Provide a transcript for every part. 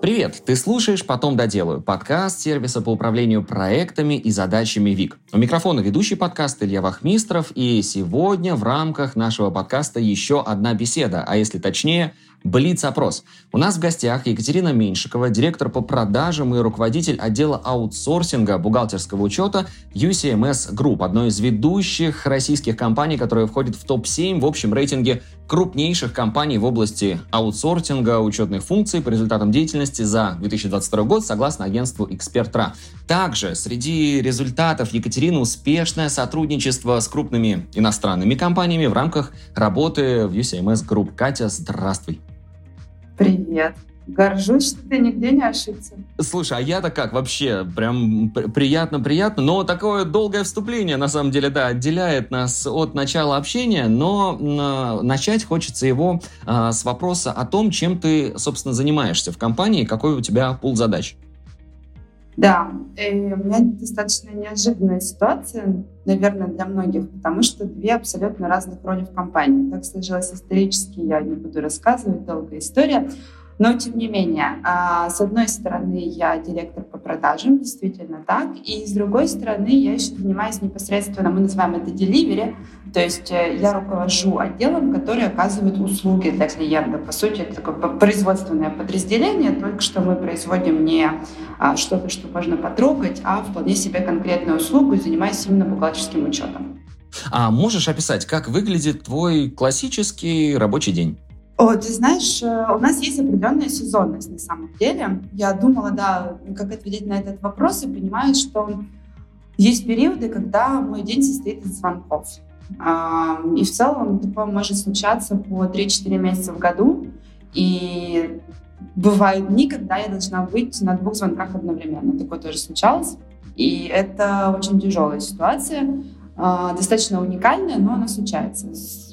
Привет! Ты слушаешь «Потом доделаю» — подкаст сервиса по управлению проектами и задачами ВИК. У микрофона ведущий подкаст Илья Вахмистров, и сегодня в рамках нашего подкаста еще одна беседа, а если точнее — Блиц-опрос. У нас в гостях Екатерина Меньшикова, директор по продажам и руководитель отдела аутсорсинга бухгалтерского учета UCMS Group, одной из ведущих российских компаний, которая входит в топ-7 в общем рейтинге крупнейших компаний в области аутсорсинга учетных функций по результатам деятельности за 2022 год, согласно агентству Экспертра. Также среди результатов Екатерины успешное сотрудничество с крупными иностранными компаниями в рамках работы в UCMS Group. Катя, здравствуй. Привет. Горжусь, что ты нигде не ошибся. Слушай, а я-то как вообще? Прям приятно-приятно. Но такое долгое вступление, на самом деле, да, отделяет нас от начала общения. Но э, начать хочется его э, с вопроса о том, чем ты, собственно, занимаешься в компании, какой у тебя пул задач. Да, и у меня достаточно неожиданная ситуация, наверное, для многих, потому что две абсолютно разных роли в компании. Так сложилось исторически, я не буду рассказывать, долгая история. Но, тем не менее, а, с одной стороны, я директор по продажам, действительно так, и с другой стороны, я еще занимаюсь непосредственно, мы называем это delivery, то есть э, я руковожу отделом, который оказывает услуги для клиента. По сути, это такое производственное подразделение, только что мы производим не а, что-то, что можно потрогать, а вполне себе конкретную услугу и занимаюсь именно бухгалтерским учетом. А можешь описать, как выглядит твой классический рабочий день? О, ты знаешь, э, у нас есть определенная сезонность на самом деле. Я думала, да, как ответить на этот вопрос и понимаю, что есть периоды, когда мой день состоит из звонков. И в целом такое может случаться по 3-4 месяца в году. И бывают дни, когда я должна быть на двух звонках одновременно. Такое тоже случалось. И это очень тяжелая ситуация. А, достаточно уникальная, но она случается.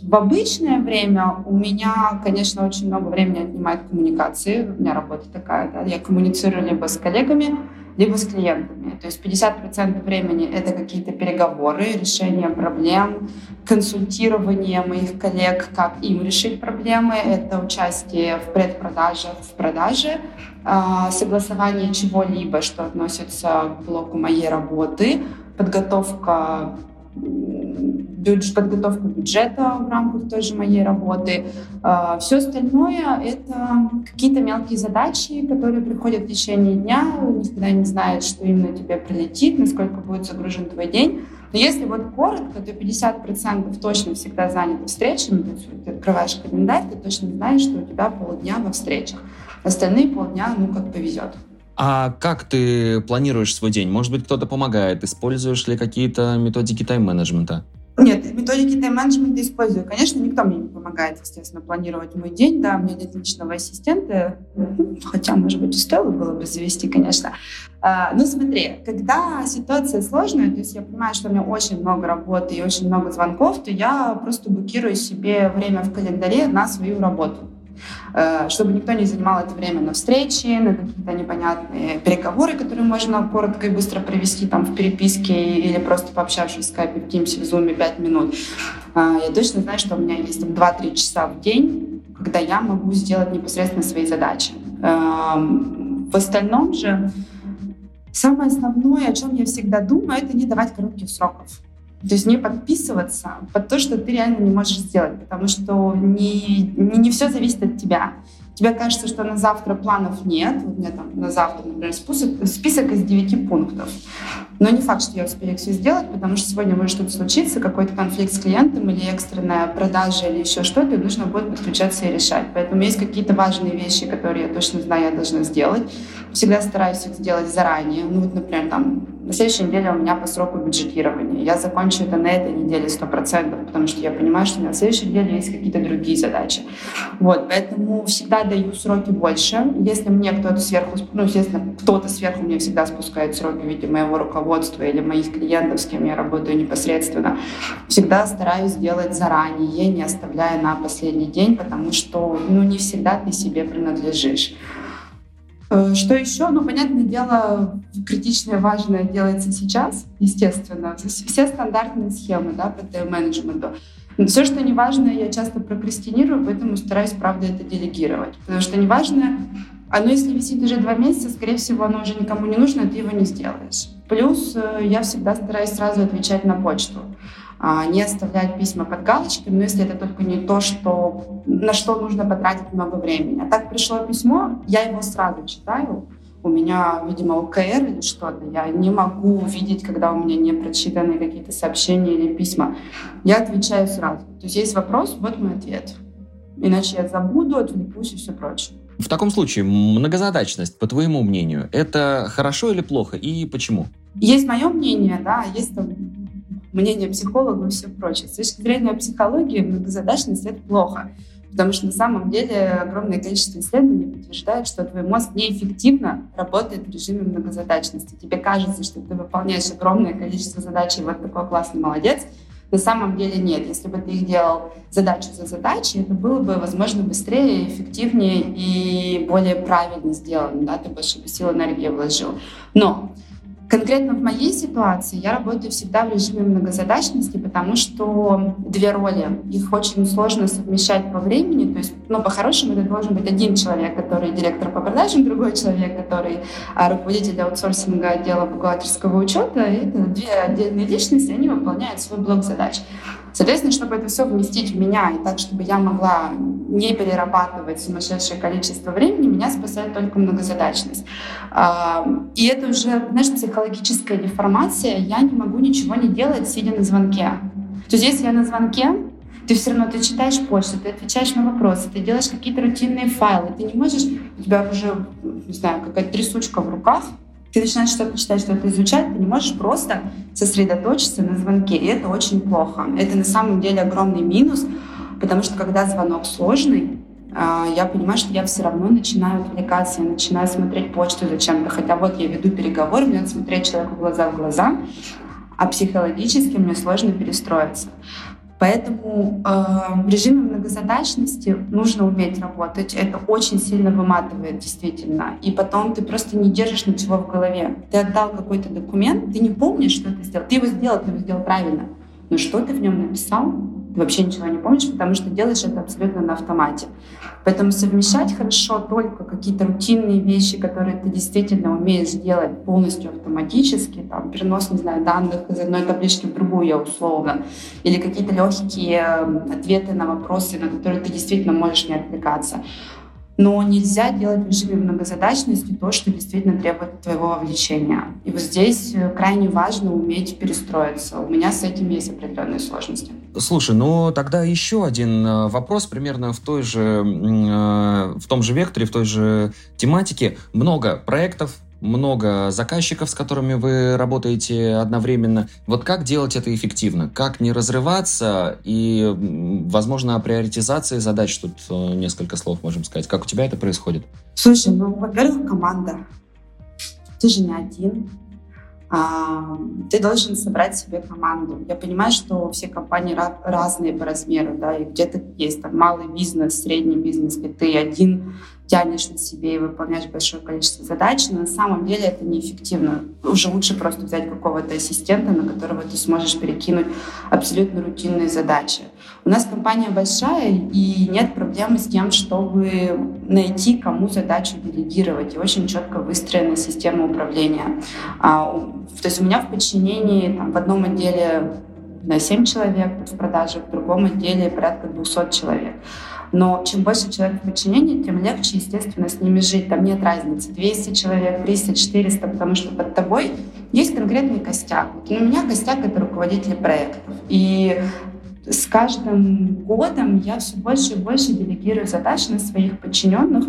В обычное время у меня, конечно, очень много времени отнимает коммуникации. У меня работа такая, да, я коммуницирую либо с коллегами, либо с клиентами. То есть 50% времени это какие-то переговоры, решение проблем, консультирование моих коллег, как им решить проблемы, это участие в предпродажах, в продаже, а, согласование чего-либо, что относится к блоку моей работы, подготовка подготовка бюджета в рамках той же моей работы. А, Все остальное — это какие-то мелкие задачи, которые приходят в течение дня. Никогда не знаешь, что именно тебе прилетит, насколько будет загружен твой день. Но если вот коротко, то 50% точно всегда заняты встречами. То есть ты открываешь календарь, ты точно знаешь, что у тебя полдня во встречах. Остальные полдня, ну, как повезет. А как ты планируешь свой день? Может быть, кто-то помогает? Используешь ли какие-то методики тайм-менеджмента? Методики тайм-менеджмента использую. Конечно, никто мне не помогает, естественно, планировать мой день. Да, у меня нет личного ассистента, хотя, может быть, и стоило было бы завести, конечно. А, ну, смотри, когда ситуация сложная, то есть я понимаю, что у меня очень много работы и очень много звонков, то я просто блокирую себе время в календаре на свою работу. Э, чтобы никто не занимал это время на встречи, на какие-то непонятные переговоры, которые можно коротко и быстро провести там в переписке или просто пообщавшись в скайпе, в Teams, в Zoom 5 минут. Э, я точно знаю, что у меня есть 2-3 часа в день, когда я могу сделать непосредственно свои задачи. Эм, в остальном же самое основное, о чем я всегда думаю, это не давать коротких сроков. То есть не подписываться под то, что ты реально не можешь сделать, потому что не, не, не все зависит от тебя. Тебе кажется, что на завтра планов нет. Вот у меня там на завтра, например, список, список из 9 пунктов. Но не факт, что я успею все сделать, потому что сегодня может что-то случиться, какой-то конфликт с клиентом или экстренная продажа или еще что-то, и нужно будет подключаться и решать. Поэтому есть какие-то важные вещи, которые я точно знаю, я должна сделать. Всегда стараюсь их сделать заранее. Ну вот, например, там на следующей неделе у меня по сроку бюджетирования. Я закончу это на этой неделе 100%, потому что я понимаю, что на следующей неделе есть какие-то другие задачи. Вот, поэтому всегда даю сроки больше. Если мне кто-то сверху, ну, естественно, кто-то сверху мне всегда спускает сроки в виде моего руководства или моих клиентов, с кем я работаю непосредственно, всегда стараюсь сделать заранее, не оставляя на последний день, потому что, ну, не всегда ты себе принадлежишь. Э, что еще? Ну, понятное дело, критичное, важное делается сейчас, естественно. Все стандартные схемы да, по тайм-менеджменту. Все, что не важно, я часто прокрастинирую, поэтому стараюсь, правда, это делегировать. Потому что не важно, Оно, если висит уже два месяца, скорее всего, оно уже никому не нужно, ты его не сделаешь. Плюс э, я всегда стараюсь сразу отвечать на почту. А, не оставлять письма под галочками, но если это только не то, что, на что нужно потратить много времени. А так пришло письмо, я его сразу читаю, у меня, видимо, ОКР или что-то. Я не могу увидеть, когда у меня не прочитаны какие-то сообщения или письма. Я отвечаю сразу. То есть есть вопрос, вот мой ответ. Иначе я забуду, отвлекусь и все прочее. В таком случае, многозадачность, по твоему мнению, это хорошо или плохо и почему? Есть мое мнение, да, есть мнение психологов и все прочее. С точки зрения психологии многозадачность — это плохо. Потому что на самом деле огромное количество исследований подтверждает, что твой мозг неэффективно работает в режиме многозадачности. Тебе кажется, что ты выполняешь огромное количество задач, и вот такой классный молодец. На самом деле нет. Если бы ты их делал задачу за задачей, это было бы, возможно, быстрее, эффективнее и более правильно сделано. Да? Ты больше бы сил энергии вложил. Но Конкретно в моей ситуации я работаю всегда в режиме многозадачности, потому что две роли, их очень сложно совмещать по времени. То есть, ну, по-хорошему, это должен быть один человек, который директор по продажам, другой человек, который а, руководитель аутсорсинга отдела бухгалтерского учета. И это две отдельные личности, они выполняют свой блок задач. Соответственно, чтобы это все вместить в меня и так, чтобы я могла не перерабатывать сумасшедшее количество времени, меня спасает только многозадачность. А, и это уже, знаешь, психологическая деформация. Я не могу ничего не делать, сидя на звонке. То есть если я на звонке, ты все равно ты читаешь почту, ты отвечаешь на вопросы, ты делаешь какие-то рутинные файлы, ты не можешь, у тебя уже, не знаю, какая-то трясучка в руках, ты начинаешь что-то читать, что-то изучать, ты не можешь просто сосредоточиться на звонке, и это очень плохо. Это на самом деле огромный минус, потому что когда звонок сложный, а, я понимаю, что я все равно начинаю отвлекаться, я начинаю смотреть почту зачем-то, хотя вот я веду переговор, мне надо смотреть человеку глаза в глаза, а психологически мне сложно перестроиться. Поэтому э, в режиме многозадачности нужно уметь работать. Это очень сильно выматывает, действительно. И потом ты просто не держишь ничего в голове. Ты отдал какой-то документ, ты не помнишь, что ты сделал. Ты его сделал, ты его сделал правильно. Но что ты в нем написал, вообще ничего не помнишь, потому что делаешь это абсолютно на автомате. Поэтому совмещать хорошо только какие-то рутинные вещи, которые ты действительно умеешь делать полностью автоматически, там, перенос, не знаю, данных из одной таблички в другую, условно, или какие-то легкие эм, ответы на вопросы, на которые ты действительно можешь не отвлекаться. Но нельзя делать в режиме многозадачности то, что действительно требует твоего вовлечения. И вот здесь э, крайне важно уметь перестроиться. У меня с этим есть определенные сложности. Слушай, ну тогда еще один э, вопрос примерно в той же, э, в том же векторе, в той же тематике. Много проектов, много заказчиков, с которыми вы работаете одновременно. Вот как делать это эффективно? Как не разрываться? И, возможно, о приоритизации задач тут э, несколько слов можем сказать. Как у тебя это происходит? Слушай, ну, во-первых, команда. Ты же не один. А, ты должен собрать себе команду. Я понимаю, что все компании разные по размеру, да, и где-то есть там малый бизнес, средний бизнес, где ты один тянешь на себе и выполняешь большое количество задач, но на самом деле это неэффективно. Уже лучше просто взять какого-то ассистента, на которого ты сможешь перекинуть абсолютно рутинные задачи. У нас компания большая, и нет проблемы с тем, чтобы найти, кому задачу делегировать. И очень четко выстроена система управления. А, то есть у меня в подчинении там, в одном отделе на 7 человек в продаже, в другом отделе порядка 200 человек. Но чем больше человек в подчинении, тем легче, естественно, с ними жить. Там нет разницы. 200 человек, 300, 400, потому что под тобой есть конкретный костяк. Вот у меня костяк — это руководители проектов. И с каждым годом я все больше и больше делегирую задачи на своих подчиненных,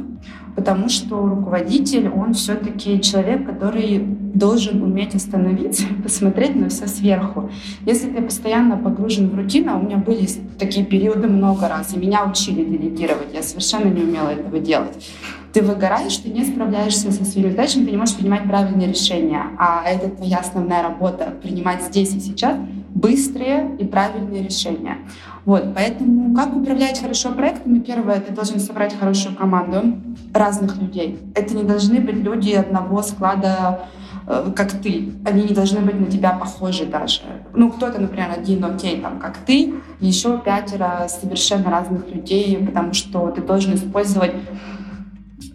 потому что руководитель, он все-таки человек, который должен уметь остановиться посмотреть на все сверху. Если ты постоянно погружен в рутину, а у меня были такие периоды много раз, и меня учили делегировать, я совершенно не умела этого делать. Ты выгораешь, ты не справляешься со своими задачами, ты не можешь принимать правильные решения, а это твоя основная работа — принимать здесь и сейчас — быстрые и правильные решения. Вот, поэтому как управлять хорошо проектами? Первое, ты должен собрать хорошую команду разных людей. Это не должны быть люди одного склада, э, как ты. Они не должны быть на тебя похожи даже. Ну, кто-то, например, один, окей, там, как ты, еще пятеро совершенно разных людей, потому что ты должен использовать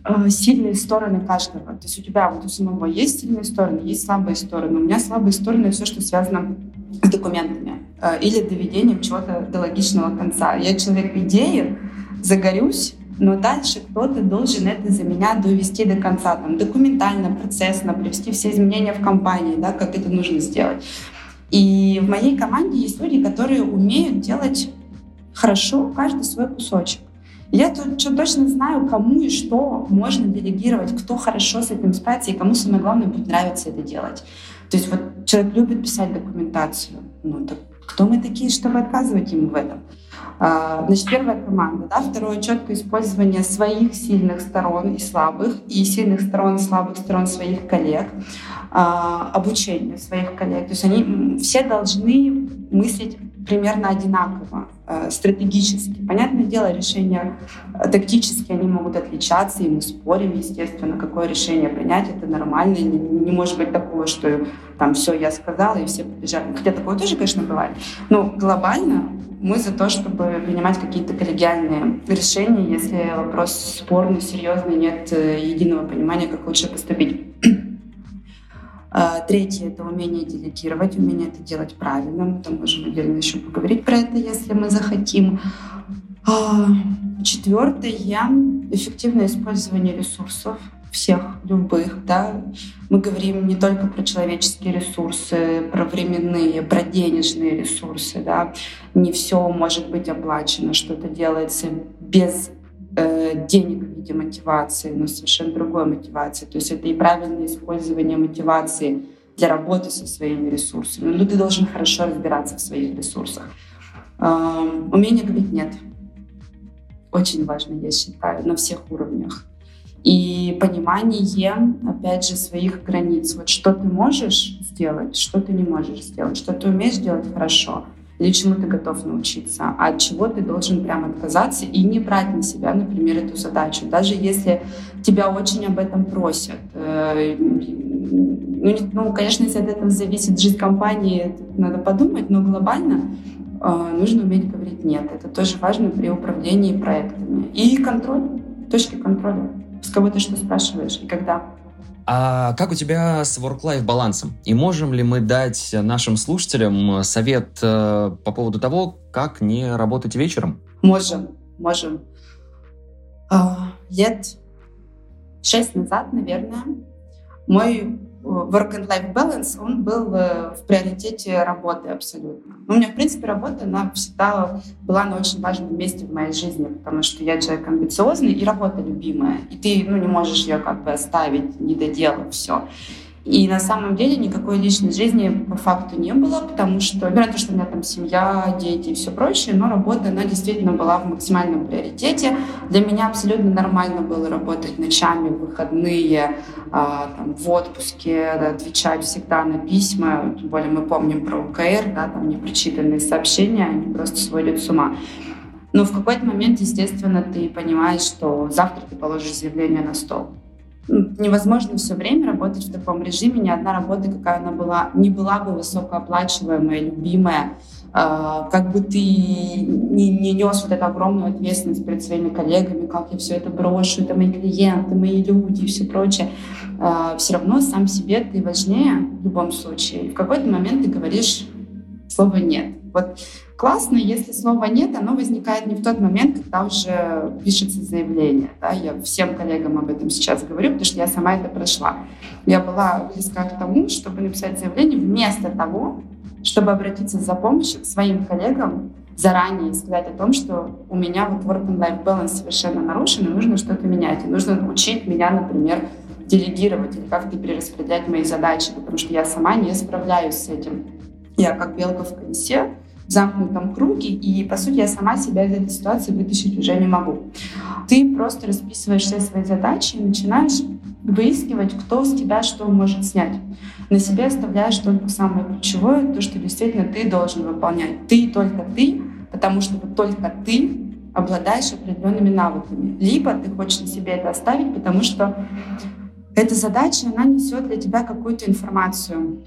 э, сильные стороны каждого. То есть у тебя вот у самого есть сильные стороны, есть слабые стороны. У меня слабые стороны все, что связано с документами э, или доведением чего-то до логичного конца. Я человек идеи, загорюсь, но дальше кто-то должен это за меня довести до конца, там, документально, процессно, привести все изменения в компании, да, как это нужно сделать. И в моей команде есть люди, которые умеют делать хорошо каждый свой кусочек. Я тут что точно знаю, кому и что можно делегировать, кто хорошо с этим справится и кому самое главное будет нравиться это делать. То есть вот человек любит писать документацию. Ну, так кто мы такие, чтобы отказывать ему в этом? А, значит, первая команда, да, второе четкое использование своих сильных сторон и слабых, и сильных сторон слабых сторон своих коллег, а, обучение своих коллег. То есть они все должны мыслить примерно одинаково, э, стратегически. Понятное дело, решения э, тактически они могут отличаться, и мы спорим, естественно, какое решение принять, это нормально. Не, не может быть такого, что там все я сказала, и все побежали. Хотя такое тоже, конечно, бывает. Но глобально мы за то, чтобы принимать какие-то коллегиальные решения, если вопрос спорный, серьезный, нет э, единого понимания, как лучше поступить. А, третье — это умение делегировать, умение это делать правильно. Мы там можем отдельно еще поговорить про это, если мы захотим. А, четвертое — эффективное использование ресурсов всех, любых, да. Мы говорим не только про человеческие ресурсы, про временные, про денежные ресурсы, да. Не все может быть оплачено, что-то делается без э, денег в виде мотивации, но совершенно другой мотивации. То есть это и правильное использование мотивации для работы со своими ресурсами. Но ты должен хорошо разбираться в своих ресурсах. Э, умение говорить «нет». Очень важно, я считаю, на всех уровнях. И понимание, опять же, своих границ. Вот что ты можешь сделать, что ты не можешь сделать, что ты умеешь делать хорошо — или чему ты готов научиться, а от чего ты должен прям отказаться и не брать на себя, например, эту задачу, даже если тебя очень об этом просят. Э, ну, ну конечно, если от этого зависит жизнь компании, надо подумать, но глобально э, нужно уметь говорить «нет». Это тоже важно при управлении проектами. И контроль, точки контроля. С кого ты что спрашиваешь и когда. А как у тебя с work-life балансом? И можем ли мы дать нашим слушателям совет э, по поводу того, как не работать вечером? Можем, можем. А, лет шесть назад, наверное, мой work and life balance, он был э, в приоритете работы абсолютно. Ну, у меня, в принципе, работа, она всегда была на очень важном месте в моей жизни, потому что я человек амбициозный и работа любимая. И ты ну, не можешь ее как бы оставить, не доделав все. И на самом деле никакой личной жизни по факту не было, потому что, на то, что у меня там семья, дети и все прочее, но работа, она действительно была в максимальном приоритете. Для меня абсолютно нормально было работать ночами, в выходные, а, там, в отпуске, да, отвечать всегда на письма. Тем более мы помним про УКР, да, там непрочитанные сообщения, они просто сводят с ума. Но в какой-то момент, естественно, ты понимаешь, что завтра ты положишь заявление на стол невозможно все время работать в таком режиме. Ни одна работа, какая она была, не была бы высокооплачиваемая, любимая. А, как бы ты не, не нес вот эту огромную ответственность перед своими коллегами, как я все это брошу, это мои клиенты, мои люди и все прочее, а, все равно сам себе ты важнее в любом случае. В какой-то момент ты говоришь слово «нет». Вот классно, если слова нет, оно возникает не в тот момент, когда уже пишется заявление. Да? Я всем коллегам об этом сейчас говорю, потому что я сама это прошла. Я была близка к тому, чтобы написать заявление вместо того, чтобы обратиться за помощью к своим коллегам заранее и сказать о том, что у меня вот work and life balance совершенно нарушен, и нужно что-то менять. И нужно учить меня, например, делегировать или как-то перераспределять мои задачи, потому что я сама не справляюсь с этим. Я как белка в колесе, замкнутом круге, и, по сути, я сама себя из этой ситуации вытащить уже не могу. Ты просто расписываешь все свои задачи и начинаешь выискивать, кто с тебя что может снять. На себе оставляешь только самое ключевое, то, что действительно ты должен выполнять. Ты только ты, потому что только ты обладаешь определенными навыками. Либо ты хочешь на себе это оставить, потому что эта задача, она несет для тебя какую-то информацию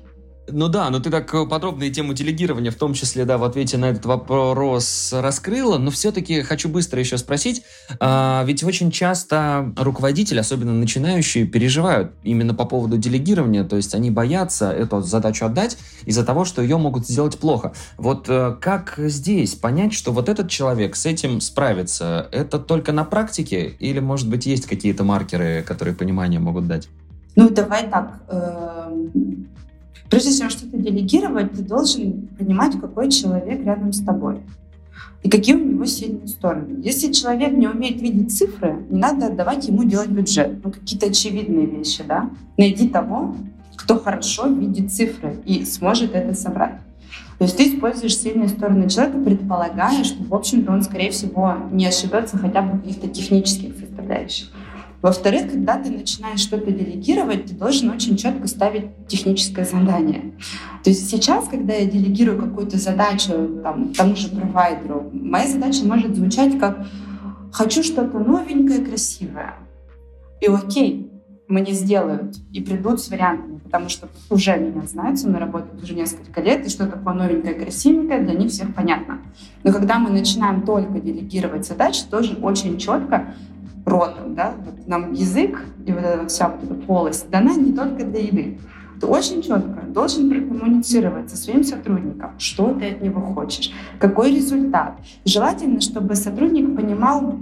Ну да, но ты так подробно и тему делегирования, в том числе, да, в ответе на этот вопрос раскрыла, но все-таки хочу быстро еще спросить, а, ведь очень часто руководители, особенно начинающие, переживают именно по поводу делегирования, то есть они боятся эту задачу отдать из-за того, что ее могут сделать плохо. Вот э, как здесь понять, что вот этот человек с этим справится? Это только на практике или, может быть, есть какие-то маркеры, которые понимание могут дать? Ну, давай так. Прежде чем что-то делегировать, ты должен понимать, какой человек рядом с тобой и какие у него сильные стороны. Если человек не умеет видеть цифры, не надо отдавать ему делать бюджет. Ну, какие-то очевидные вещи, да? Найди того, кто хорошо видит цифры и сможет это собрать. То есть ты используешь сильные стороны человека, предполагая, что, в общем-то, он, скорее всего, не ошибется хотя бы в каких-то технических составляющих. Во-вторых, когда ты начинаешь что-то делегировать, ты должен очень четко ставить техническое задание. То есть сейчас, когда я делегирую какую-то задачу там, тому же провайдеру, моя задача может звучать как «хочу что-то новенькое, красивое». И окей, мне сделают и придут с вариантами, потому что уже меня знают, со мной работают уже несколько лет, и что такое новенькое, красивенькое, для них всех понятно. Но когда мы начинаем только делегировать задачи, тоже очень четко ротом, да, вот нам язык и вот эта вся вот эта полость дана не только для еды. Ты очень четко должен прокоммуницировать со своим сотрудником, что ты от него хочешь, какой результат. Желательно, чтобы сотрудник понимал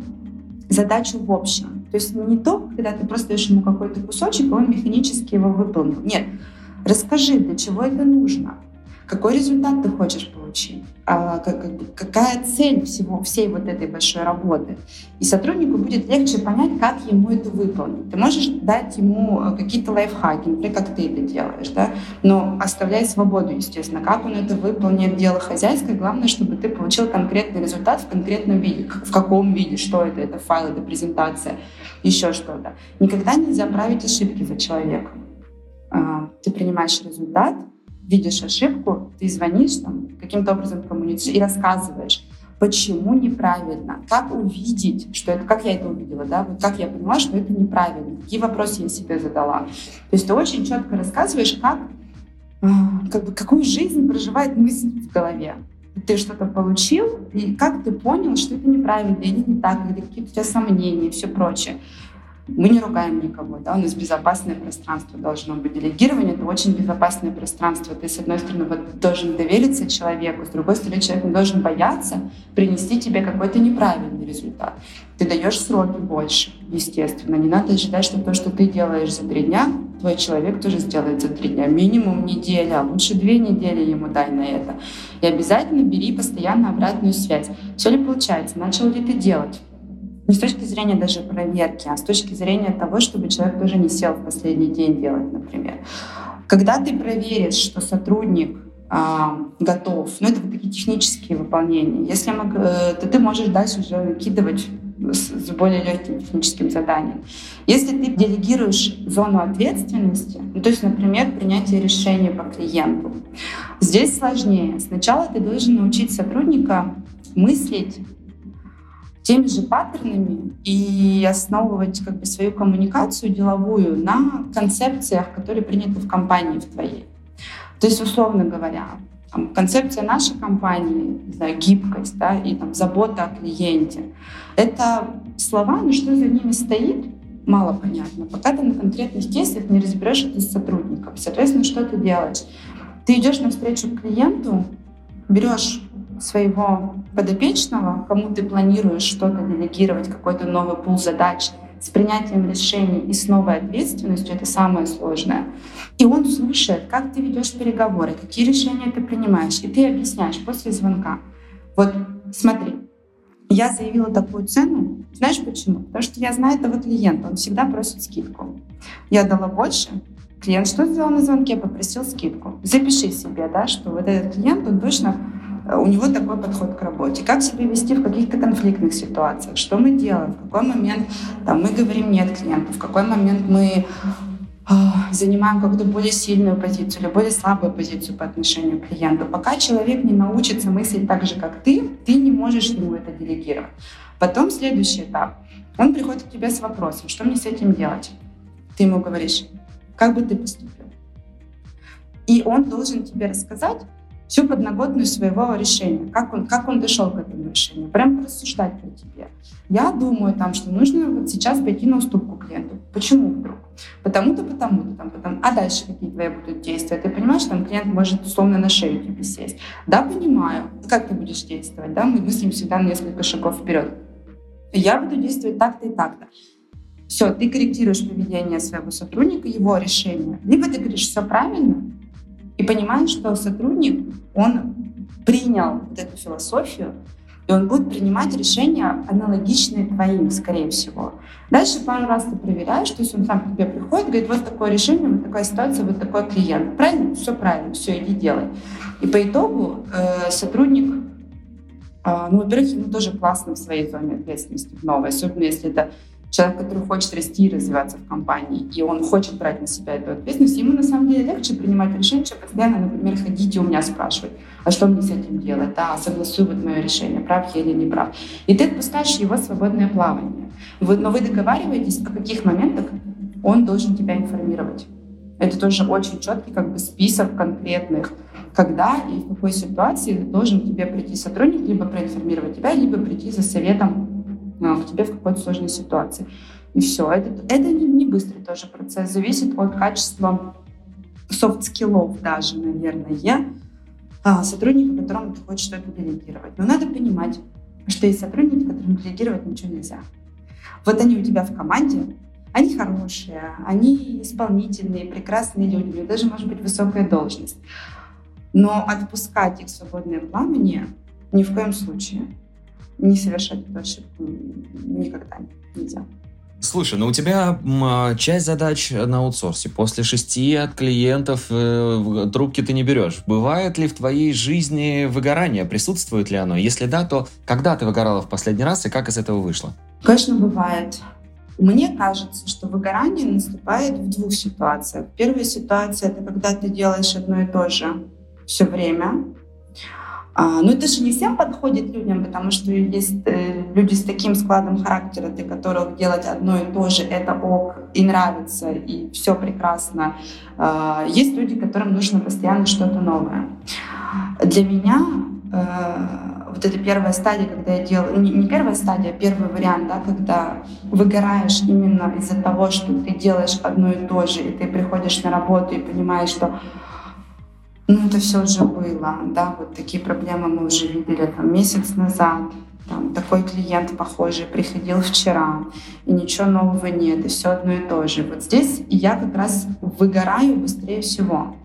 задачу в общем. То есть не то, когда ты просто даешь ему какой-то кусочек, и он механически его выполнил. Нет, расскажи, для чего это нужно, какой результат ты хочешь получить, а, как, какая цель всего, всей вот этой большой работы. И сотруднику будет легче понять, как ему это выполнить. Ты можешь дать ему э, какие-то лайфхаки, например, как ты это делаешь, да? но оставляй свободу, естественно, как он это выполнит, дело хозяйское. Главное, чтобы ты получил конкретный результат в конкретном виде. В каком виде, что это, это файл, это презентация, еще что-то. Никогда нельзя править ошибки за человеком. А, ты принимаешь результат, видишь ошибку, ты звонишь, там, каким-то образом коммуницируешь и рассказываешь, почему неправильно, как увидеть, что это, как я это увидела, да, вот как я поняла, что это неправильно, какие вопросы я себе задала. То есть ты очень четко рассказываешь, как, а, как бы, какую жизнь проживает мысль в голове. Ты что-то получил, и как ты понял, что это неправильно или не так, или какие-то у тебя сомнения и все прочее. Мы не ругаем никого, да, у нас безопасное пространство должно быть. Делегирование — это очень безопасное пространство. Ты, с одной стороны, вот, должен довериться человеку, с другой стороны, человек не должен бояться принести тебе какой-то неправильный результат. Ты даешь сроки больше, естественно. Не надо ожидать, что то, что ты делаешь за три дня, твой человек тоже сделает за три дня. Минимум неделя, а лучше две недели ему дай на это. И обязательно бери постоянно обратную связь. Все ли получается? Начал ли ты делать? Не с точки зрения даже проверки, а с точки зрения того, чтобы человек тоже не сел в последний день делать, например. Когда ты проверишь, что сотрудник а, готов, ну это вот такие технические выполнения, если мы, э, то ты можешь дальше уже накидывать с, с более легким техническим заданием. Если ты делегируешь зону ответственности, ну, то есть, например, принятие решения по клиенту, здесь сложнее. Сначала ты должен научить сотрудника мыслить теми же паттернами и основывать как бы свою коммуникацию деловую на концепциях, которые приняты в компании в твоей. То есть, условно говоря, там, концепция нашей компании, не гибкость да, и там, забота о клиенте. Это слова, но что за ними стоит, мало понятно. Пока ты на конкретных кейсах не разберешь это с сотрудником. Соответственно, что ты делаешь? Ты идешь навстречу клиенту, берешь своего подопечного, кому ты планируешь что-то делегировать, какой-то новый пул задач, с принятием решений и с новой ответственностью, это самое сложное. И он слушает, как ты ведешь переговоры, какие решения ты принимаешь, и ты объясняешь после звонка. Вот смотри, я заявила такую цену. Знаешь почему? Потому что я знаю этого клиента, он всегда просит скидку. Я дала больше, клиент что сделал на звонке? Попросил скидку. Запиши себе, да, что вот этот клиент, он точно у него такой подход к работе. Как себя вести в каких-то конфликтных ситуациях, что мы делаем, в какой момент там, мы говорим «нет» клиенту, в какой момент мы э, занимаем какую-то более сильную позицию или более слабую позицию по отношению к клиенту. Пока человек не научится мыслить так же, как ты, ты не можешь ему это делегировать. Потом следующий этап. Он приходит к тебе с вопросом, что мне с этим делать? Ты ему говоришь, как бы ты поступил? И он должен тебе рассказать всю подноготную своего решения, как он, как он дошел к этому решению, прям рассуждать про тебе. Я думаю, там, что нужно вот сейчас пойти на уступку клиенту. Почему вдруг? Потому-то, потому-то, там, потому. А дальше какие твои будут действия? Ты понимаешь, там клиент может условно на шею тебе сесть. Да, понимаю. Как ты будешь действовать? Да, мы мыслим всегда несколько шагов вперед. Я буду действовать так-то и так-то. Все, ты корректируешь поведение своего сотрудника, его решение. Либо ты говоришь все правильно, и понимаешь, что сотрудник, он принял вот эту философию, и он будет принимать решения аналогичные твоим, скорее всего. Дальше пару раз ты проверяешь, то есть он сам к тебе приходит, говорит, вот такое решение, вот такая ситуация, вот такой клиент. Правильно? Все правильно, все, иди делай. И по итогу э, сотрудник, э, ну, во-первых, ему тоже классно в своей зоне ответственности, в новой, особенно если это человек, который хочет расти и развиваться в компании, и он хочет брать на себя эту ответственность, ему на самом деле легче принимать решения, чем постоянно, например, ходить и у меня спрашивать, а что мне с этим делать, да, согласуй вот мое решение, прав я или не прав. И ты отпускаешь его свободное плавание. Но вы договариваетесь, о каких моментах он должен тебя информировать. Это тоже очень четкий как бы список конкретных, когда и в какой ситуации должен тебе прийти сотрудник, либо проинформировать тебя, либо прийти за советом к тебе в какой-то сложной ситуации. И все. Это, это не, быстрый тоже процесс, зависит от качества soft skill ов даже, наверное, а, сотрудника, которому ты хочешь что-то делегировать. Но надо понимать, что есть сотрудники, которым делегировать ничего нельзя. Вот они у тебя в команде, они хорошие, они исполнительные, прекрасные люди, у них даже может быть высокая должность. Но отпускать их в свободное пламени ни в коем случае не совершать эту ошибку никогда нельзя. Слушай, ну у тебя а, часть задач на аутсорсе. После шести от клиентов э, трубки ты не берешь. Бывает ли в твоей жизни выгорание? Присутствует ли оно? Если да, то когда ты выгорала в последний раз и как из этого вышло? Конечно, бывает. Мне кажется, что выгорание наступает в двух ситуациях. Первая ситуация — это когда ты делаешь одно и то же все время, а, ну, это же не всем подходит людям, потому что есть э, люди с таким складом характера, для которых делать одно и то же это ок и нравится, и все прекрасно. А, есть люди, которым нужно постоянно что-то новое. Для меня э, вот эта первая стадия, когда я делаю, не, не первая стадия, а первый вариант, да, когда выгораешь именно из-за того, что ты делаешь одно и то же, и ты приходишь на работу и понимаешь, что ну, это все уже было, да, вот такие проблемы мы уже видели там месяц назад, там, такой клиент похожий приходил вчера, и ничего нового нет, и все одно и то же. Вот здесь я как раз выгораю быстрее всего.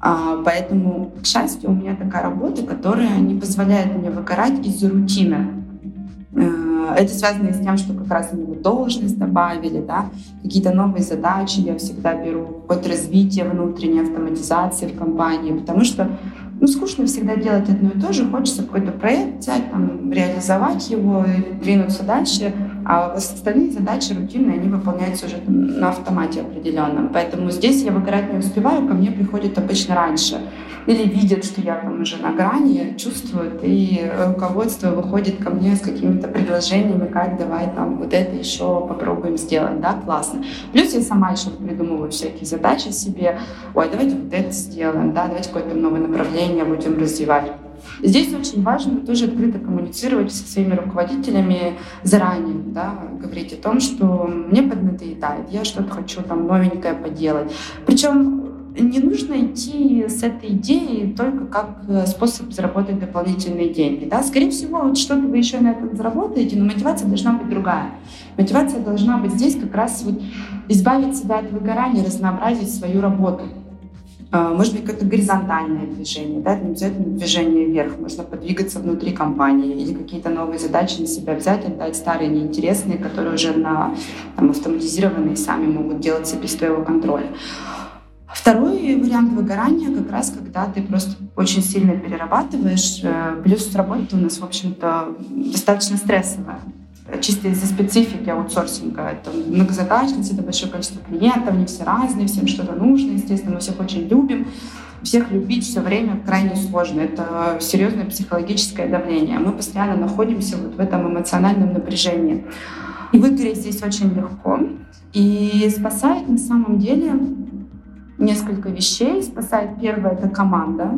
А, поэтому, к счастью, у меня такая работа, которая не позволяет мне выгорать из-за рутины. Э, это связано с тем, что как раз мне должность добавили, да, какие-то новые задачи я всегда беру, какое-то развитие внутренней автоматизации в компании, потому что ну, скучно всегда делать одно и то же, хочется какой-то проект взять, там, реализовать его, двинуться дальше, а остальные задачи рутинные, они выполняются уже на автомате определенном. Поэтому здесь я выгорать не успеваю, ко мне приходят обычно раньше. Или видят, что я там уже на грани, чувствуют, и руководство выходит ко мне с какими-то предложениями, как давай там вот это еще попробуем сделать, да, классно. Плюс я сама еще придумываю всякие задачи себе, ой, давайте вот это сделаем, да, давайте какое-то новое направление будем развивать. Здесь очень важно тоже открыто коммуницировать со своими руководителями заранее, да, говорить о том, что мне поднадоедает, я что-то хочу там новенькое поделать. Причем не нужно идти с этой идеей только как э, способ заработать дополнительные деньги. Да? Скорее всего, вот что-то вы еще на этом заработаете, но мотивация должна быть другая. Мотивация должна быть здесь как раз вот избавить себя от выгорания, разнообразить свою работу. А, может быть, какое-то горизонтальное движение, да, не обязательно движение вверх, можно подвигаться внутри компании или какие-то новые задачи на себя взять, отдать старые неинтересные, которые уже на, там, автоматизированные сами могут делаться без твоего контроля. Второй вариант выгорания как раз, когда ты просто очень сильно перерабатываешь. Э, плюс работа у нас, в общем-то, достаточно стрессовая чисто из-за специфики аутсорсинга. Это многозадачницы, это большое количество клиентов, они все разные, всем что-то нужно, естественно, мы всех очень любим. Всех любить все время крайне сложно. Это серьезное психологическое давление. Мы постоянно находимся вот в этом эмоциональном напряжении. И выгореть здесь очень легко. И спасает на самом деле несколько вещей спасает. Первое — это команда,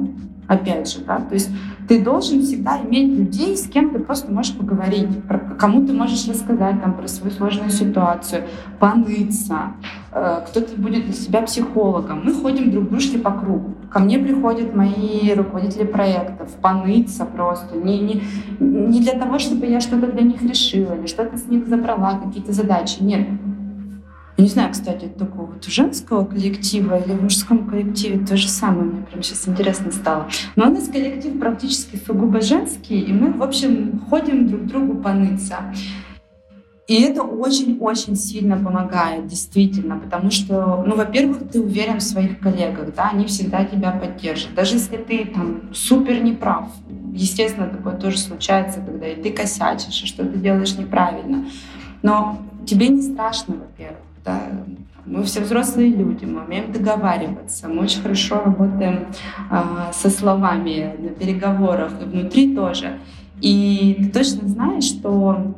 опять же, да, то есть ты должен всегда иметь людей, с кем ты просто можешь поговорить, про, кому ты можешь рассказать там, про свою сложную ситуацию, поныться, э, кто-то будет для себя психологом. Мы ходим друг дружке по кругу. Ко мне приходят мои руководители проектов, поныться просто, не, не, не для того, чтобы я что-то для них решила или что-то с них забрала, какие-то задачи, нет я не знаю, кстати, такого вот женского коллектива или в мужском коллективе то же самое. Мне прям сейчас интересно стало. Но у нас коллектив практически сугубо женский, и мы, в общем, ходим друг другу поныться. И это очень-очень сильно помогает, действительно, потому что, ну, во-первых, ты уверен в своих коллегах, да, они всегда тебя поддержат. Даже если ты там супер неправ, естественно, такое тоже случается, когда и ты косячишь, и что-то делаешь неправильно. Но тебе не страшно, во-первых. Да? Мы все взрослые люди, мы умеем договариваться, мы очень хорошо работаем а, со словами на переговорах и внутри тоже. И ты точно знаешь, что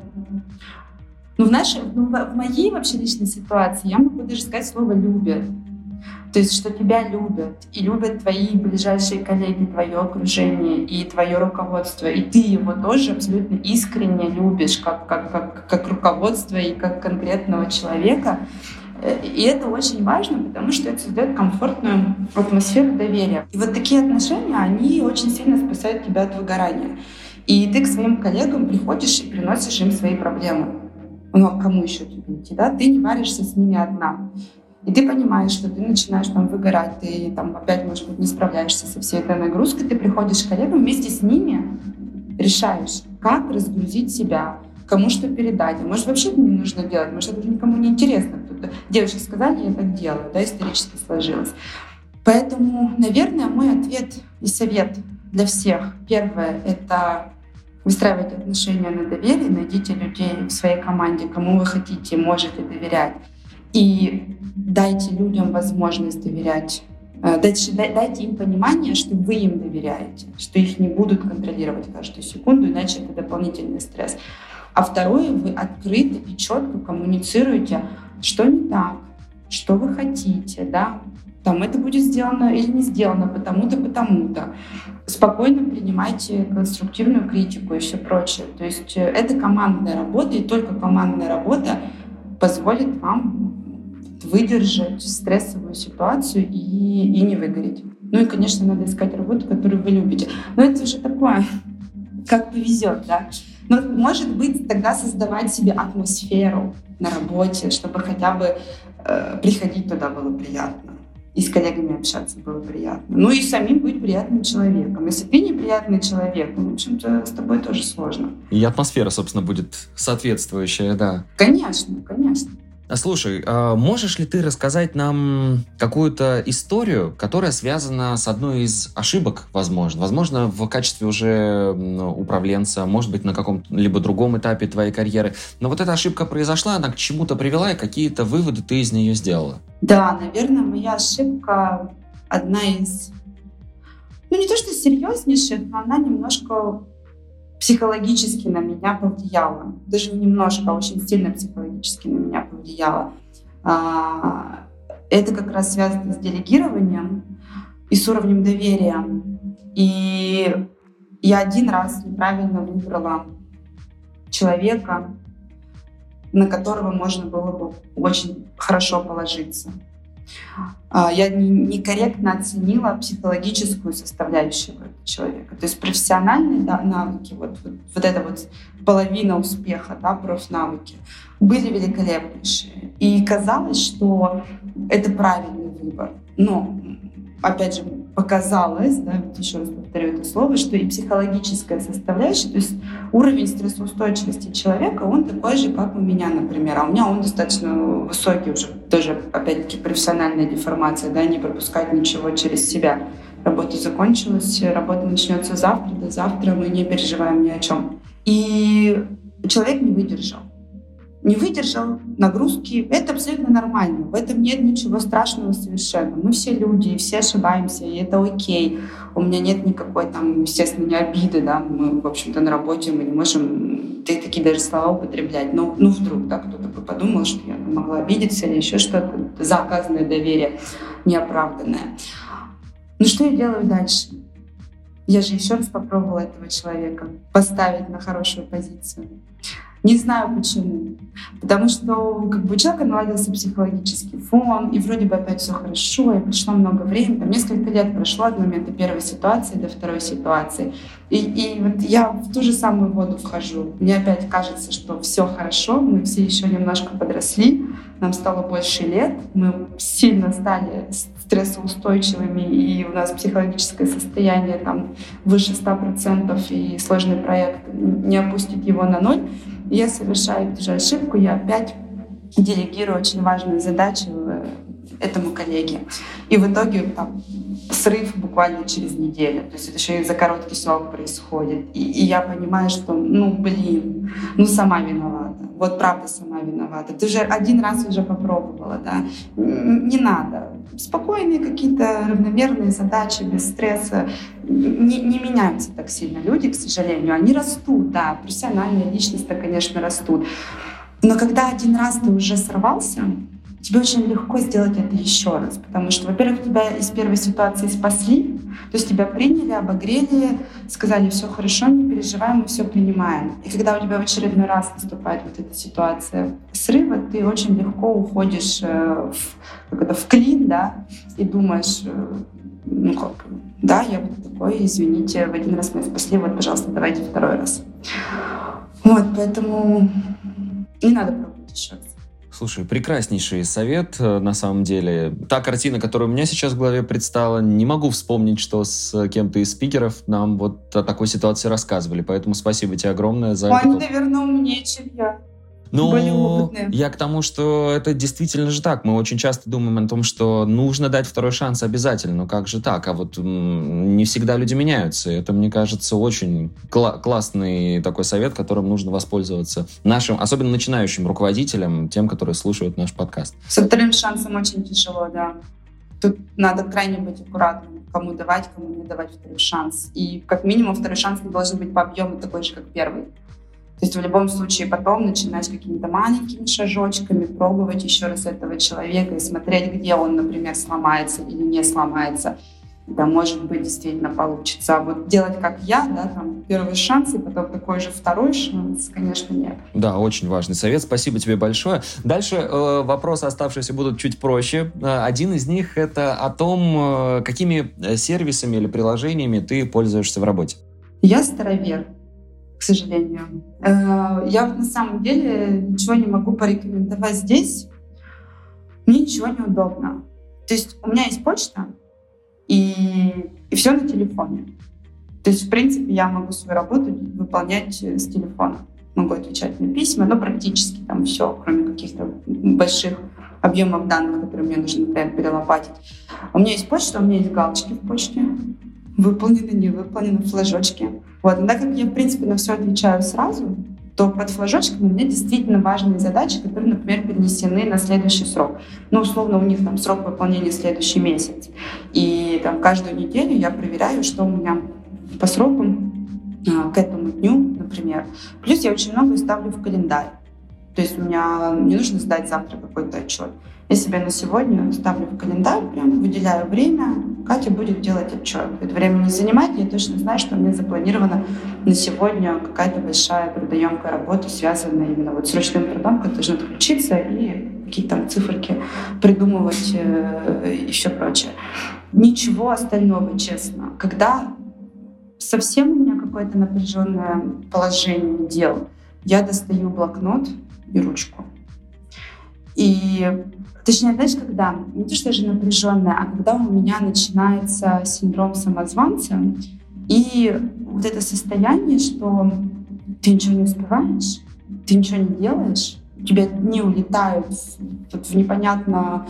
ну, в, нашей, ну, в моей вообще личной ситуации я могу даже сказать слово «любят». То есть, что тебя любят, и любят твои ближайшие коллеги, твое окружение и твое руководство. И ты его тоже абсолютно искренне любишь, как, как, как, как руководство и как конкретного человека. И это очень важно, потому что это создает комфортную атмосферу доверия. И вот такие отношения, они очень сильно спасают тебя от выгорания. И ты к своим коллегам приходишь и приносишь им свои проблемы. Ну, а кому еще тебе идти, да? Ты не варишься с ними одна. И ты понимаешь, что ты начинаешь там выгорать, ты там опять, может быть, не справляешься со всей этой нагрузкой, ты приходишь к коллегам, вместе с ними решаешь, как разгрузить себя, кому что передать. А может, вообще это не нужно делать, может, это никому не интересно. Кто-то... Девушки сказали, я так делаю, да, исторически сложилось. Поэтому, наверное, мой ответ и совет для всех. Первое — это выстраивайте отношения на доверие, найдите людей в своей команде, кому вы хотите, можете доверять. И дайте людям возможность доверять. Э, дайте, дайте им понимание, что вы им доверяете, что их не будут контролировать каждую секунду, иначе это дополнительный стресс. А второе, вы открыто и четко коммуницируете, что не так, что вы хотите, да, там это будет сделано или не сделано, потому-то, потому-то. Спокойно принимайте конструктивную критику и все прочее. То есть э, это командная работа, и только командная работа позволит вам выдержать стрессовую ситуацию и, и не выгореть. Ну и, конечно, надо искать работу, которую вы любите. Но это уже такое, как повезет, да. Но, может быть, тогда создавать себе атмосферу на работе, чтобы хотя бы э, приходить туда было приятно. И с коллегами общаться было приятно. Ну и самим быть приятным человеком. Если ты неприятный человек, ну, в общем-то, с тобой тоже сложно. И атмосфера, собственно, будет соответствующая, да. Конечно, конечно. А слушай, а можешь ли ты рассказать нам какую-то историю, которая связана с одной из ошибок, возможно? Возможно, в качестве уже управленца, может быть, на каком-либо другом этапе твоей карьеры. Но вот эта ошибка произошла, она к чему-то привела, и какие-то выводы ты из нее сделала? Да, наверное, моя ошибка одна из, ну не то что серьезнейших, но она немножко психологически на меня повлияло. Даже немножко, очень сильно психологически на меня повлияло. А, это как раз связано с делегированием и с уровнем доверия. И я один раз неправильно выбрала человека, на которого можно было бы очень хорошо положиться. А, я некорректно оценила психологическую составляющую человека. То есть профессиональные да, навыки, вот, вот, вот эта вот половина успеха, да, профнавыки, были великолепнейшие. И казалось, что это правильный выбор. Но, опять же, показалось, да, вот еще раз повторю это слово, что и психологическая составляющая, то есть уровень стрессоустойчивости человека, он такой же, как у меня, например. А у меня он достаточно высокий уже, тоже, опять-таки, профессиональная деформация, да, не пропускать ничего через себя. Работа закончилась, работа начнется завтра, до завтра мы не переживаем ни о чем. И человек не выдержал не выдержал нагрузки. Это абсолютно нормально. В этом нет ничего страшного совершенно. Мы все люди, все ошибаемся, и это окей. У меня нет никакой там, естественно, не обиды, да. Мы, в общем-то, на работе, мы не можем такие даже слова употреблять. Но, ну, вдруг, да, кто-то бы подумал, что я могла обидеться или еще что-то за оказанное доверие. неоправданное. Ну что я делаю дальше? Я же еще раз попробовала этого человека поставить на хорошую позицию. Не знаю почему. Потому что как бы у человека наладился психологический фон, и вроде бы опять все хорошо, и прошло много времени. Там несколько лет прошло от момента первой ситуации до второй ситуации. И, и вот я в ту же самую воду вхожу. Мне опять кажется, что все хорошо, мы все еще немножко подросли, нам стало больше лет, мы сильно стали стрессоустойчивыми, и у нас психологическое состояние там выше 100%, и сложный проект не опустит его на ноль. Я совершаю ту же ошибку, я опять делегирую очень важные задачи этому коллеге. И в итоге там, срыв буквально через неделю. То есть это еще и за короткий срок происходит. И, и я понимаю, что, ну, блин, ну, сама виновата. Вот правда сама виновата. Ты же один раз уже попробовала, да. Не надо. Спокойные какие-то равномерные задачи, без стресса. Не, не меняются так сильно люди, к сожалению. Они растут, да. Профессиональные личности, конечно, растут. Но когда один раз ты уже сорвался, тебе очень легко сделать это еще раз, потому что, во-первых, тебя из первой ситуации спасли, то есть тебя приняли, обогрели, сказали, все хорошо, не переживай, мы все принимаем. И когда у тебя в очередной раз наступает вот эта ситуация срыва, ты очень легко уходишь э, в, как это, в клин, да, и думаешь, э, ну как, да, я вот такой, извините, в один раз мы спасли, вот, пожалуйста, давайте второй раз. Вот, поэтому не надо пробовать еще раз. Слушай, прекраснейший совет, э, на самом деле. Та картина, которая у меня сейчас в голове предстала, не могу вспомнить, что с кем-то из спикеров нам вот о такой ситуации рассказывали. Поэтому спасибо тебе огромное за Они, это. наверное, умнее, чем я. Ну, я к тому, что это действительно же так. Мы очень часто думаем о том, что нужно дать второй шанс обязательно. Но как же так? А вот не всегда люди меняются. Это, мне кажется, очень кла- классный такой совет, которым нужно воспользоваться нашим, особенно начинающим руководителям, тем, которые слушают наш подкаст. Со вторым шансом очень тяжело, да. Тут надо крайне быть аккуратным, кому давать, кому не давать второй шанс. И как минимум второй шанс не должен быть по объему такой же, как первый. То есть в любом случае потом начинать какими-то маленькими шажочками, пробовать еще раз этого человека и смотреть, где он, например, сломается или не сломается. Да, может быть, действительно получится. А вот делать как я, да, там первый шанс и потом такой же второй шанс, конечно, нет. Да, очень важный совет. Спасибо тебе большое. Дальше э, вопросы оставшиеся будут чуть проще. Э, один из них это о том, э, какими э, сервисами или приложениями ты пользуешься в работе. Я старовер к сожалению. Э, я на самом деле ничего не могу порекомендовать здесь. Мне ничего не удобно. То есть у меня есть почта, и, и все на телефоне. То есть, в принципе, я могу свою работу выполнять с телефона. Могу отвечать на письма, но практически там все, кроме каких-то больших объемов данных, которые мне нужно, например, перелопатить. У меня есть почта, у меня есть галочки в почте выполнены, не выполнены, флажочки. Вот. Но так как я, в принципе, на все отвечаю сразу, то под флажочками у меня действительно важные задачи, которые, например, перенесены на следующий срок. Ну, условно, у них там срок выполнения следующий месяц. И там каждую неделю я проверяю, что у меня по сроку а, к этому дню, например. Плюс я очень много ставлю в календарь. То есть у меня не нужно сдать завтра какой-то отчет. Я себе на сегодня ставлю в календарь, прям выделяю время, Катя будет делать отчет. Это время не занимать, я точно знаю, что меня запланирована на сегодня какая-то большая трудоемкая работа, связанная именно вот с ручным трудом, когда нужно отключиться и какие-то там циферки придумывать э, и все прочее. Ничего остального, честно. Когда совсем у меня какое-то напряженное положение дел, я достаю блокнот и ручку. И Точнее, знаешь, когда? Не то, что же напряженная, а когда у меня начинается синдром самозванца, и вот это состояние, что ты ничего не успеваешь, ты ничего не делаешь, у тебя дни улетают в, в непонятно...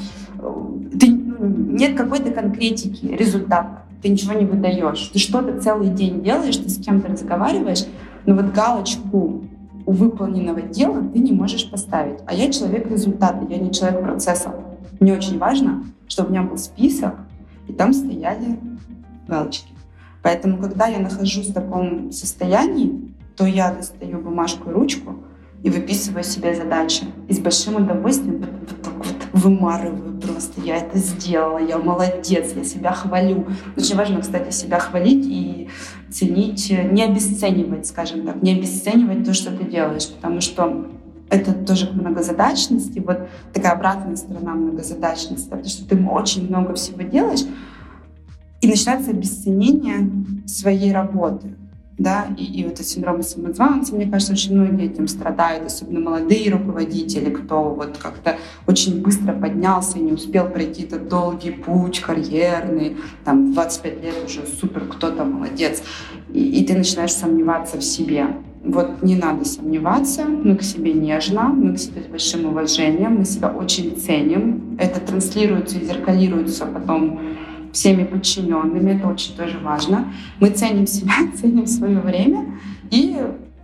Ты, ну, нет какой-то конкретики, результата. Ты ничего не выдаешь. Ты что-то целый день делаешь, ты с кем-то разговариваешь, но вот галочку выполненного дела ты не можешь поставить. А я человек результата, я не человек процесса. Мне очень важно, чтобы у меня был список, и там стояли галочки. Поэтому, когда я нахожусь в таком состоянии, то я достаю бумажку и ручку и выписываю себе задачи. И с большим удовольствием вот, вот вымарываю просто. Я это сделала, я молодец, я себя хвалю. Очень важно, кстати, себя хвалить и ценить, не обесценивать, скажем так, не обесценивать то, что ты делаешь, потому что это тоже к многозадачности, вот такая обратная сторона многозадачности, потому что ты очень много всего делаешь, и начинается обесценение своей работы да, и, и вот этот синдром самозванца, мне кажется, очень многие этим страдают, особенно молодые руководители, кто вот как-то очень быстро поднялся и не успел пройти этот долгий путь карьерный, там, 25 лет уже супер кто-то молодец, и, и ты начинаешь сомневаться в себе. Вот не надо сомневаться, мы к себе нежно, мы к себе с большим уважением, мы себя очень ценим, это транслируется и зеркалируется потом всеми подчиненными, это очень тоже важно. Мы ценим себя, ценим свое время и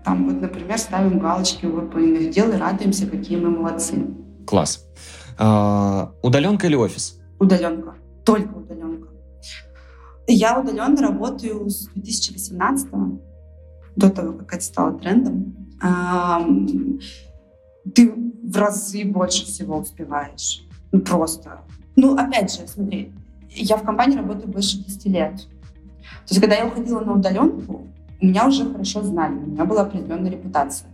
там вот, например, ставим галочки у выполненных дел и радуемся, какие мы молодцы. Класс. А, удаленка или офис? Удаленка. Только удаленка. Я удаленно работаю с 2018 до того, как это стало трендом. А, ты в разы больше всего успеваешь. Ну, просто. Ну, опять же, смотри, я в компании работаю больше 10 лет. То есть, когда я уходила на удаленку, меня уже хорошо знали, у меня была определенная репутация.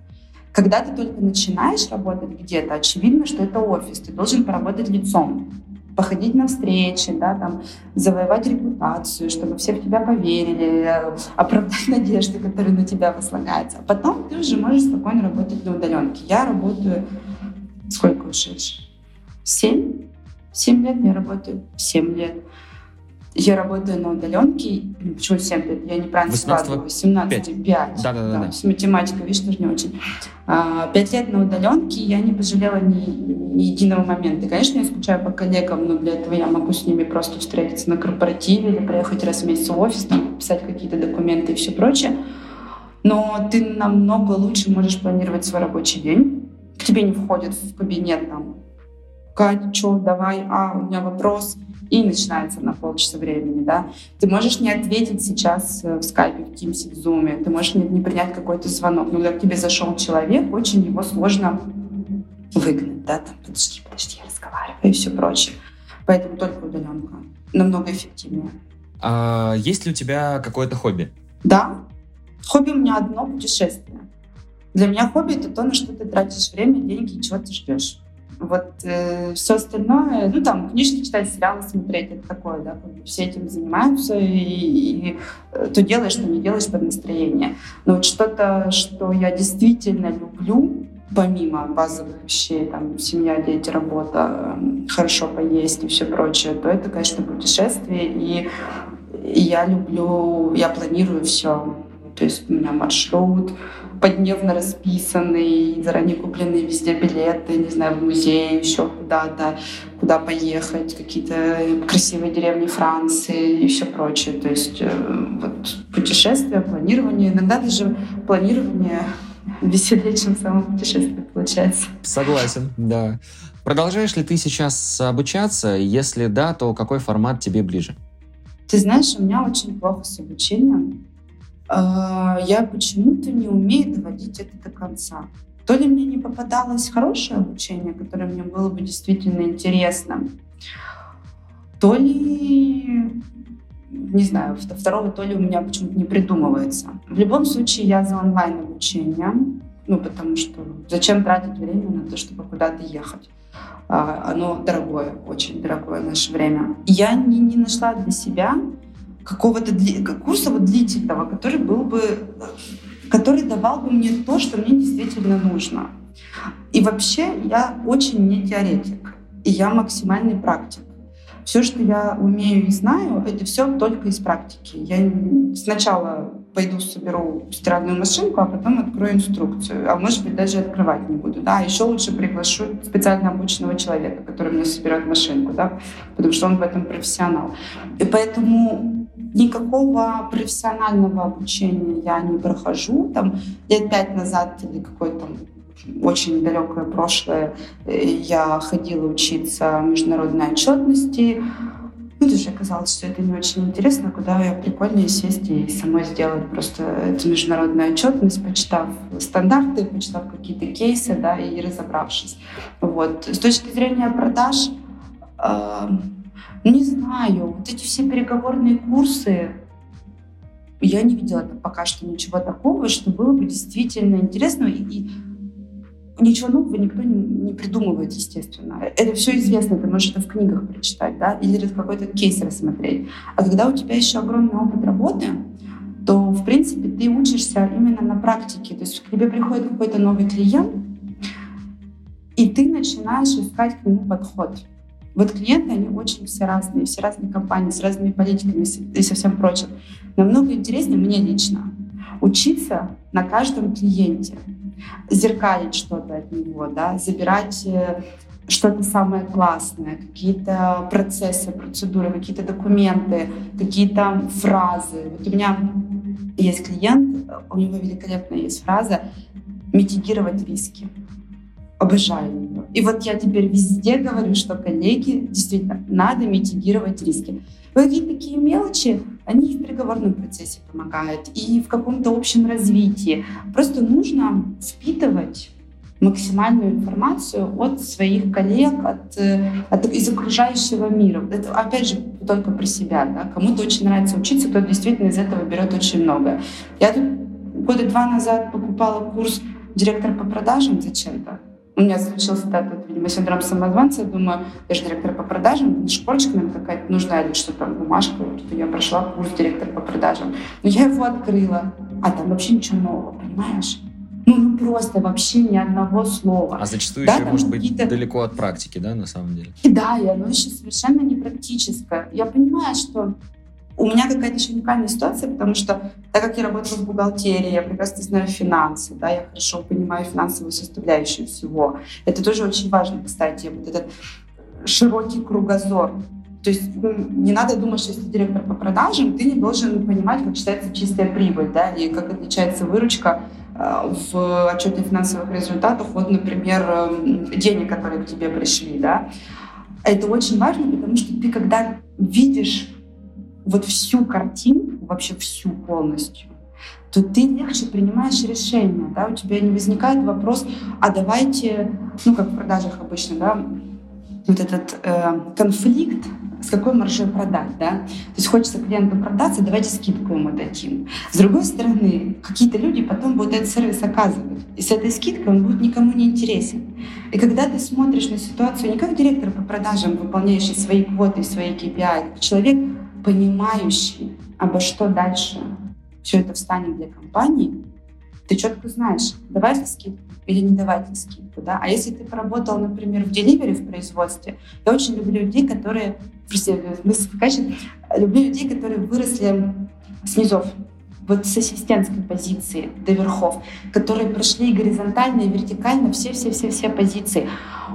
Когда ты только начинаешь работать где-то, очевидно, что это офис, ты должен поработать лицом, походить на встречи, да, там, завоевать репутацию, чтобы все в тебя поверили, оправдать надежды, которые на тебя возлагаются. А потом ты уже можешь спокойно работать на удаленке. Я работаю сколько ушедших? Семь? Семь лет я работаю. Семь лет. Я работаю на удаленке. Почему 7 лет? Я неправильно складываю. 17, 5. Да, да, да, да. С математикой, видишь, тоже не очень. А, пять лет на удаленке я не пожалела ни, ни единого момента. Конечно, я скучаю по коллегам, но для этого я могу с ними просто встретиться на корпоративе или приехать раз в месяц в офис, там, писать какие-то документы и все прочее. Но ты намного лучше можешь планировать свой рабочий день. К тебе не входит в кабинет там Кать, что, давай, а, у меня вопрос — и начинается на полчаса времени, да. Ты можешь не ответить сейчас э, в скайпе, в Teams, в Zoom, ты можешь не, не принять какой-то звонок, но когда к тебе зашел человек, очень его сложно выгнать, да, там, подожди, подожди, я разговариваю и все прочее. Поэтому только удаленка намного эффективнее. А есть ли у тебя какое-то хобби? Да. Хобби у меня одно — путешествие. Для меня хобби — это то, на что ты тратишь время, деньги и чего ты ждешь. Вот э, все остальное, ну там книжки читать, сериалы смотреть, это такое, да, все этим занимаются и, и э, то делаешь, что не делаешь под настроение. Но вот что-то, что я действительно люблю, помимо базовых вещей, там, семья, дети, работа, хорошо поесть и все прочее, то это, конечно, путешествие, и, и я люблю, я планирую все. То есть у меня маршрут, подневно расписанный, заранее купленные везде билеты, не знаю, в музей, еще куда-то, куда поехать, какие-то красивые деревни Франции и все прочее. То есть э, вот путешествия, планирование, иногда даже планирование веселее, чем само путешествие получается. Согласен, да. Продолжаешь ли ты сейчас обучаться? Если да, то какой формат тебе ближе? Ты знаешь, у меня очень плохо с обучением. А, я почему-то не умею доводить это до конца. То ли мне не попадалось хорошее обучение, которое мне было бы действительно интересно, то ли, не знаю, второго то ли у меня почему-то не придумывается. В любом случае я за онлайн обучение, ну, потому что зачем тратить время на то, чтобы куда-то ехать? А, оно дорогое, очень дорогое наше время. Я не, не нашла для себя какого-то курса вот длительного, который был бы, который давал бы мне то, что мне действительно нужно. И вообще я очень не теоретик, и я максимальный практик. Все, что я умею и знаю, это все только из практики. Я сначала пойду соберу стиральную машинку, а потом открою инструкцию. А может быть, даже открывать не буду. Да? Еще лучше приглашу специально обученного человека, который мне соберет машинку, да? потому что он в этом профессионал. И поэтому никакого профессионального обучения я не прохожу. Там лет пять назад или какой-то очень далекое прошлое э, я ходила учиться международной отчетности. Ну, тоже оказалось, что это не очень интересно, куда я прикольнее сесть и самой сделать просто эту международную отчетность, почитав стандарты, почитав какие-то кейсы, да, и разобравшись. Вот. С точки зрения продаж, Э, не знаю, вот эти все переговорные курсы, я не видела пока что ничего такого, что было бы действительно интересно. И, и ничего нового никто не, не придумывает, естественно. Это все известно, ты можешь это в книгах прочитать, да, или какой-то кейс рассмотреть. А когда у тебя еще огромный опыт работы, то, в принципе, ты учишься именно на практике. То есть к тебе приходит какой-то новый клиент, и ты начинаешь искать к нему подход. Вот клиенты, они очень все разные, все разные компании, с разными политиками и со всем прочим. Намного интереснее мне лично учиться на каждом клиенте, зеркалить что-то от него, да, забирать э, что-то самое классное, какие-то процессы, процедуры, какие-то документы, какие-то фразы. Вот у меня есть клиент, у него великолепная есть фраза «митигировать риски». Обожаю. И вот я теперь везде говорю, что коллеги, действительно, надо митигировать риски. Какие такие мелочи, они и в переговорном процессе помогают, и в каком-то общем развитии. Просто нужно впитывать максимальную информацию от своих коллег, от, э, от, из окружающего мира. Это, опять же, только про себя. Да? Кому-то очень нравится учиться, кто действительно из этого берет очень много. Я тут года два назад покупала курс директора по продажам зачем-то. У меня случился этот, видимо, синдром самозванца. Я думаю, я же директор по продажам, школьчик, наверное, какая-то нужна или что там, бумажка, что я прошла курс директора по продажам. Но я его открыла, а там вообще ничего нового, понимаешь? Ну, ну просто вообще ни одного слова. А зачастую да, еще может быть далеко от практики, да, на самом деле? И да, и оно еще совершенно не практическое. Я понимаю, что у меня какая-то еще уникальная ситуация, потому что, так как я работала в бухгалтерии, я прекрасно знаю финансы, да, я хорошо понимаю финансовую составляющую всего. Это тоже очень важно, кстати, вот этот широкий кругозор. То есть ну, не надо думать, что если ты директор по продажам, ты не должен понимать, как считается чистая прибыль, да, и как отличается выручка э, в отчете финансовых результатов вот, например, эм, денег, которые к тебе пришли, да. Это очень важно, потому что ты, когда видишь вот всю картину, вообще всю полностью, то ты легче принимаешь решение, да, у тебя не возникает вопрос, а давайте, ну, как в продажах обычно, да, вот этот э, конфликт, с какой маржой продать, да? То есть хочется клиенту продаться, давайте скидку ему дадим. С другой стороны, какие-то люди потом будут этот сервис оказывать, и с этой скидкой он будет никому не интересен. И когда ты смотришь на ситуацию не как директор по продажам, выполняющий свои квоты, свои KPI, а человек, понимающий, обо что дальше все это встанет для компании, ты четко знаешь, давать скидку или не давать скидку. Да? А если ты поработал, например, в деливере, в производстве, я очень люблю людей, которые... Простите, люблю людей, которые выросли с низов, вот с ассистентской позиции до верхов, которые прошли горизонтально и вертикально все-все-все-все позиции.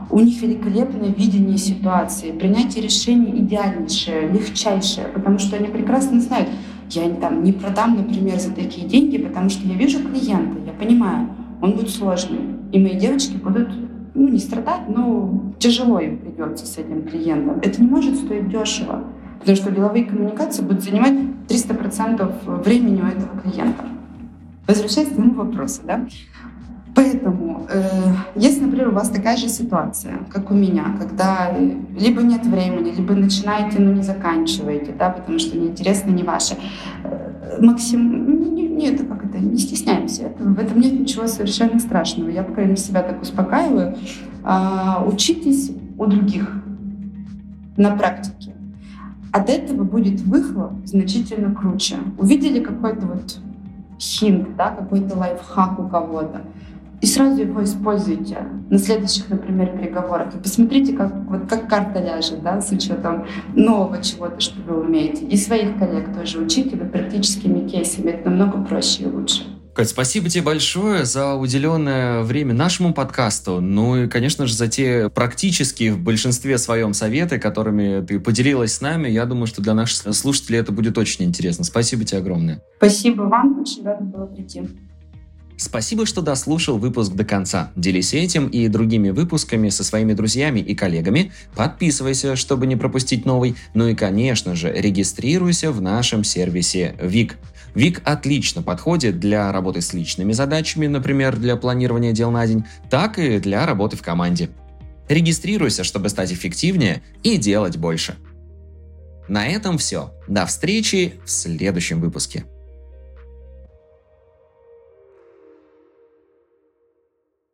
У них великолепное видение ситуации, принятие решений идеальнейшее, легчайшее, потому что они прекрасно знают, я там не продам, например, за такие деньги, потому что я вижу клиента, я понимаю, он будет сложный, и мои девочки будут ну, не страдать, но тяжело им придется с этим клиентом. Это не может стоить дешево. Потому что деловые коммуникации будут занимать 300% времени у этого клиента. Возвращаясь к моему вопросу, да? Поэтому, э, если, например, у вас такая же ситуация, как у меня, когда либо нет времени, либо начинаете, но не заканчиваете, да, потому что неинтересно, не ваше, э, максим, не, это как это, не стесняемся этого, в этом нет ничего совершенно страшного. Я, по крайней мере, себя так успокаиваю. Э, учитесь у других на практике. От этого будет выхлоп значительно круче. Увидели какой-то вот хинт, да, какой-то лайфхак у кого-то, и сразу его используйте на следующих, например, переговорах. И посмотрите, как, вот, как карта ляжет, да, с учетом нового чего-то, что вы умеете. И своих коллег тоже учите вы практическими кейсами. Это намного проще и лучше. Кать, спасибо тебе большое за уделенное время нашему подкасту. Ну и, конечно же, за те практические в большинстве своем советы, которыми ты поделилась с нами. Я думаю, что для наших слушателей это будет очень интересно. Спасибо тебе огромное. Спасибо вам. Очень рада была прийти. Спасибо, что дослушал выпуск до конца. Делись этим и другими выпусками со своими друзьями и коллегами. Подписывайся, чтобы не пропустить новый. Ну и, конечно же, регистрируйся в нашем сервисе ВИК. Вик отлично подходит для работы с личными задачами, например, для планирования дел на день, так и для работы в команде. Регистрируйся, чтобы стать эффективнее и делать больше. На этом все. До встречи в следующем выпуске.